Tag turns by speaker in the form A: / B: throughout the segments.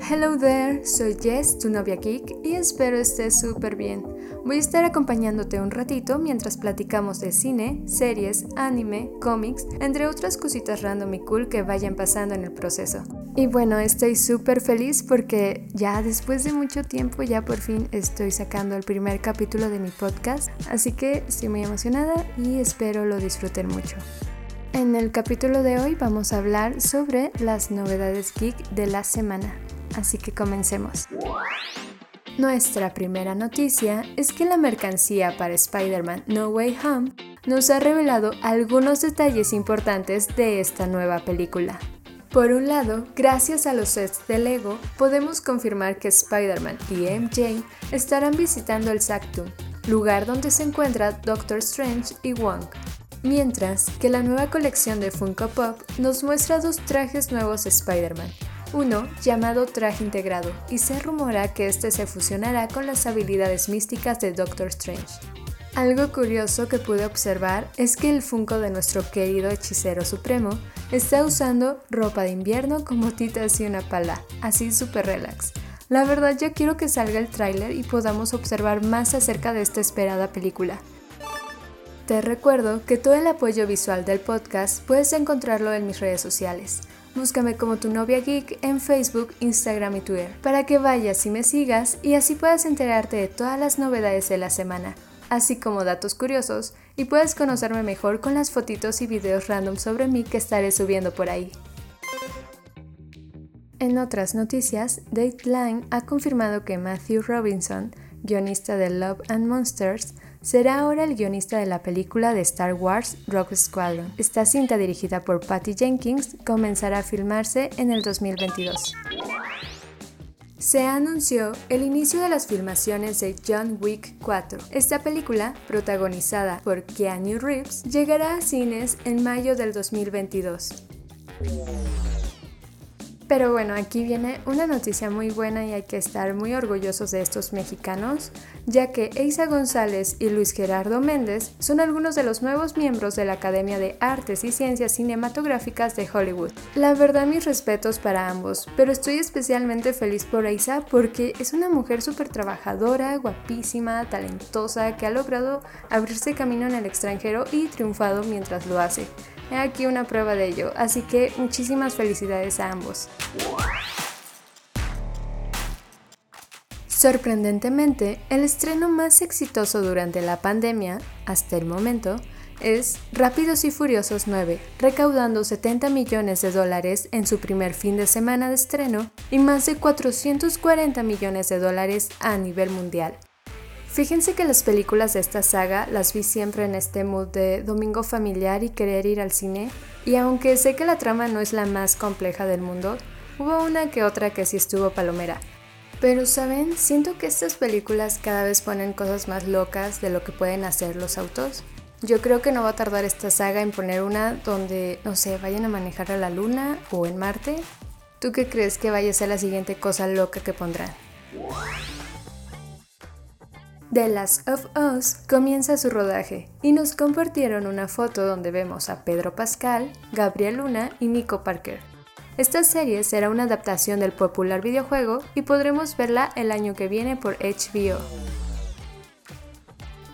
A: Hello there, soy Jess, tu novia geek, y espero estés súper bien. Voy a estar acompañándote un ratito mientras platicamos de cine, series, anime, cómics, entre otras cositas random y cool que vayan pasando en el proceso. Y bueno, estoy súper feliz porque ya después de mucho tiempo ya por fin estoy sacando el primer capítulo de mi podcast, así que estoy muy emocionada y espero lo disfruten mucho. En el capítulo de hoy vamos a hablar sobre las novedades geek de la semana así que comencemos. Nuestra primera noticia es que la mercancía para Spider-Man No Way Home nos ha revelado algunos detalles importantes de esta nueva película. Por un lado, gracias a los sets de Lego, podemos confirmar que Spider-Man y MJ estarán visitando el Sactum, lugar donde se encuentra Doctor Strange y Wong. Mientras que la nueva colección de Funko Pop nos muestra dos trajes nuevos de Spider-Man, uno llamado traje integrado, y se rumora que este se fusionará con las habilidades místicas de Doctor Strange. Algo curioso que pude observar es que el Funko de nuestro querido hechicero supremo está usando ropa de invierno con botitas y una pala, así super relax. La verdad ya quiero que salga el tráiler y podamos observar más acerca de esta esperada película. Te recuerdo que todo el apoyo visual del podcast puedes encontrarlo en mis redes sociales. Búscame como tu novia geek en Facebook, Instagram y Twitter, para que vayas y me sigas y así puedas enterarte de todas las novedades de la semana, así como datos curiosos, y puedes conocerme mejor con las fotitos y videos random sobre mí que estaré subiendo por ahí. En otras noticias, Dateline ha confirmado que Matthew Robinson, guionista de Love and Monsters, será ahora el guionista de la película de Star Wars Rock Squadron. Esta cinta dirigida por Patty Jenkins comenzará a filmarse en el 2022. Se anunció el inicio de las filmaciones de John Wick 4. Esta película, protagonizada por Keanu Reeves, llegará a cines en mayo del 2022. Pero bueno, aquí viene una noticia muy buena y hay que estar muy orgullosos de estos mexicanos, ya que Eisa González y Luis Gerardo Méndez son algunos de los nuevos miembros de la Academia de Artes y Ciencias Cinematográficas de Hollywood. La verdad mis respetos para ambos, pero estoy especialmente feliz por Eisa porque es una mujer súper trabajadora, guapísima, talentosa, que ha logrado abrirse camino en el extranjero y triunfado mientras lo hace. He aquí una prueba de ello, así que muchísimas felicidades a ambos. Sorprendentemente, el estreno más exitoso durante la pandemia, hasta el momento, es Rápidos y Furiosos 9, recaudando 70 millones de dólares en su primer fin de semana de estreno y más de 440 millones de dólares a nivel mundial. Fíjense que las películas de esta saga las vi siempre en este mood de domingo familiar y querer ir al cine, y aunque sé que la trama no es la más compleja del mundo, hubo una que otra que sí estuvo palomera. Pero saben, siento que estas películas cada vez ponen cosas más locas de lo que pueden hacer los autos. Yo creo que no va a tardar esta saga en poner una donde, no sé, vayan a manejar a la luna o en Marte. ¿Tú qué crees que vaya a ser la siguiente cosa loca que pondrán? The Last of Us comienza su rodaje y nos compartieron una foto donde vemos a Pedro Pascal, Gabriel Luna y Nico Parker. Esta serie será una adaptación del popular videojuego y podremos verla el año que viene por HBO.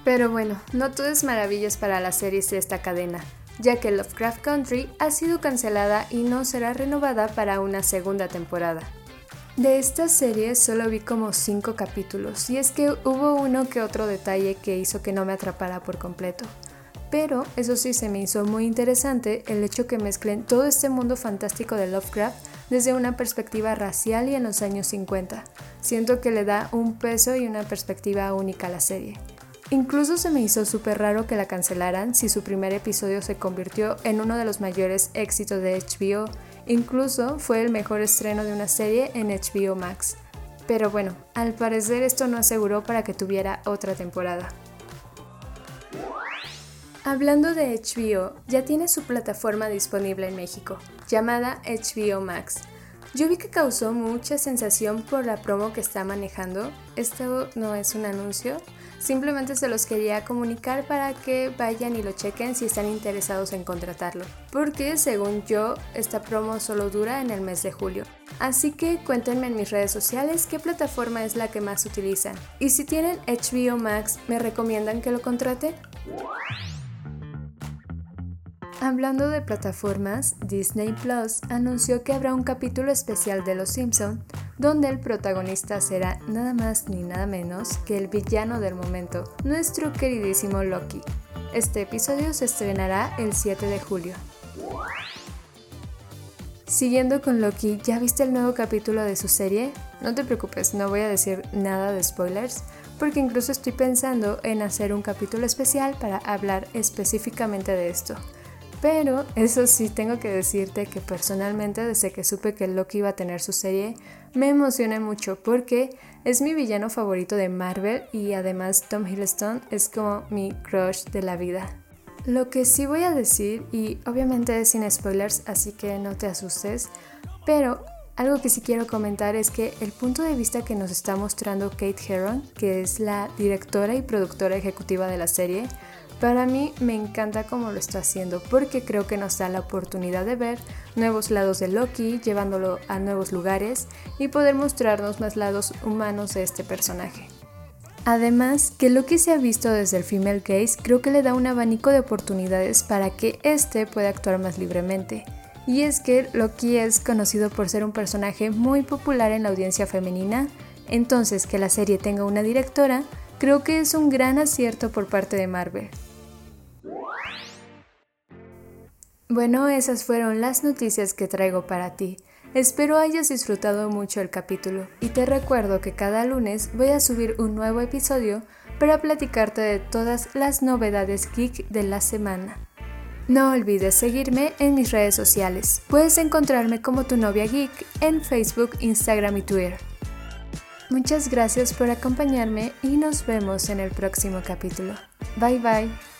A: Pero bueno, no todo es maravillas para las series de esta cadena, ya que Lovecraft Country ha sido cancelada y no será renovada para una segunda temporada. De esta serie solo vi como 5 capítulos y es que hubo uno que otro detalle que hizo que no me atrapara por completo. Pero eso sí se me hizo muy interesante el hecho que mezclen todo este mundo fantástico de Lovecraft desde una perspectiva racial y en los años 50. Siento que le da un peso y una perspectiva única a la serie. Incluso se me hizo súper raro que la cancelaran si su primer episodio se convirtió en uno de los mayores éxitos de HBO Incluso fue el mejor estreno de una serie en HBO Max. Pero bueno, al parecer esto no aseguró para que tuviera otra temporada. Hablando de HBO, ya tiene su plataforma disponible en México, llamada HBO Max. Yo vi que causó mucha sensación por la promo que está manejando. Esto no es un anuncio, simplemente se los quería comunicar para que vayan y lo chequen si están interesados en contratarlo. Porque según yo, esta promo solo dura en el mes de julio. Así que cuéntenme en mis redes sociales qué plataforma es la que más utilizan. Y si tienen HBO Max, ¿me recomiendan que lo contrate? Hablando de plataformas, Disney Plus anunció que habrá un capítulo especial de Los Simpson donde el protagonista será nada más ni nada menos que el villano del momento, nuestro queridísimo Loki. Este episodio se estrenará el 7 de julio. Siguiendo con Loki, ¿ya viste el nuevo capítulo de su serie? No te preocupes, no voy a decir nada de spoilers, porque incluso estoy pensando en hacer un capítulo especial para hablar específicamente de esto. Pero eso sí, tengo que decirte que personalmente desde que supe que Loki iba a tener su serie, me emocioné mucho porque es mi villano favorito de Marvel y además Tom Hiddleston es como mi crush de la vida. Lo que sí voy a decir, y obviamente es sin spoilers, así que no te asustes, pero algo que sí quiero comentar es que el punto de vista que nos está mostrando Kate Herron, que es la directora y productora ejecutiva de la serie, para mí me encanta cómo lo está haciendo porque creo que nos da la oportunidad de ver nuevos lados de Loki, llevándolo a nuevos lugares y poder mostrarnos más lados humanos de este personaje. Además, que Loki se ha visto desde el female gaze creo que le da un abanico de oportunidades para que éste pueda actuar más libremente. Y es que Loki es conocido por ser un personaje muy popular en la audiencia femenina, entonces que la serie tenga una directora creo que es un gran acierto por parte de Marvel. Bueno, esas fueron las noticias que traigo para ti. Espero hayas disfrutado mucho el capítulo y te recuerdo que cada lunes voy a subir un nuevo episodio para platicarte de todas las novedades geek de la semana. No olvides seguirme en mis redes sociales. Puedes encontrarme como tu novia geek en Facebook, Instagram y Twitter. Muchas gracias por acompañarme y nos vemos en el próximo capítulo. Bye bye.